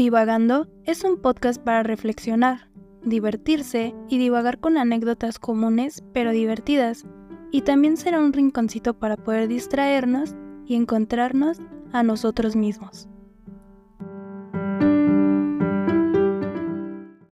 Divagando es un podcast para reflexionar, divertirse y divagar con anécdotas comunes pero divertidas. Y también será un rinconcito para poder distraernos y encontrarnos a nosotros mismos.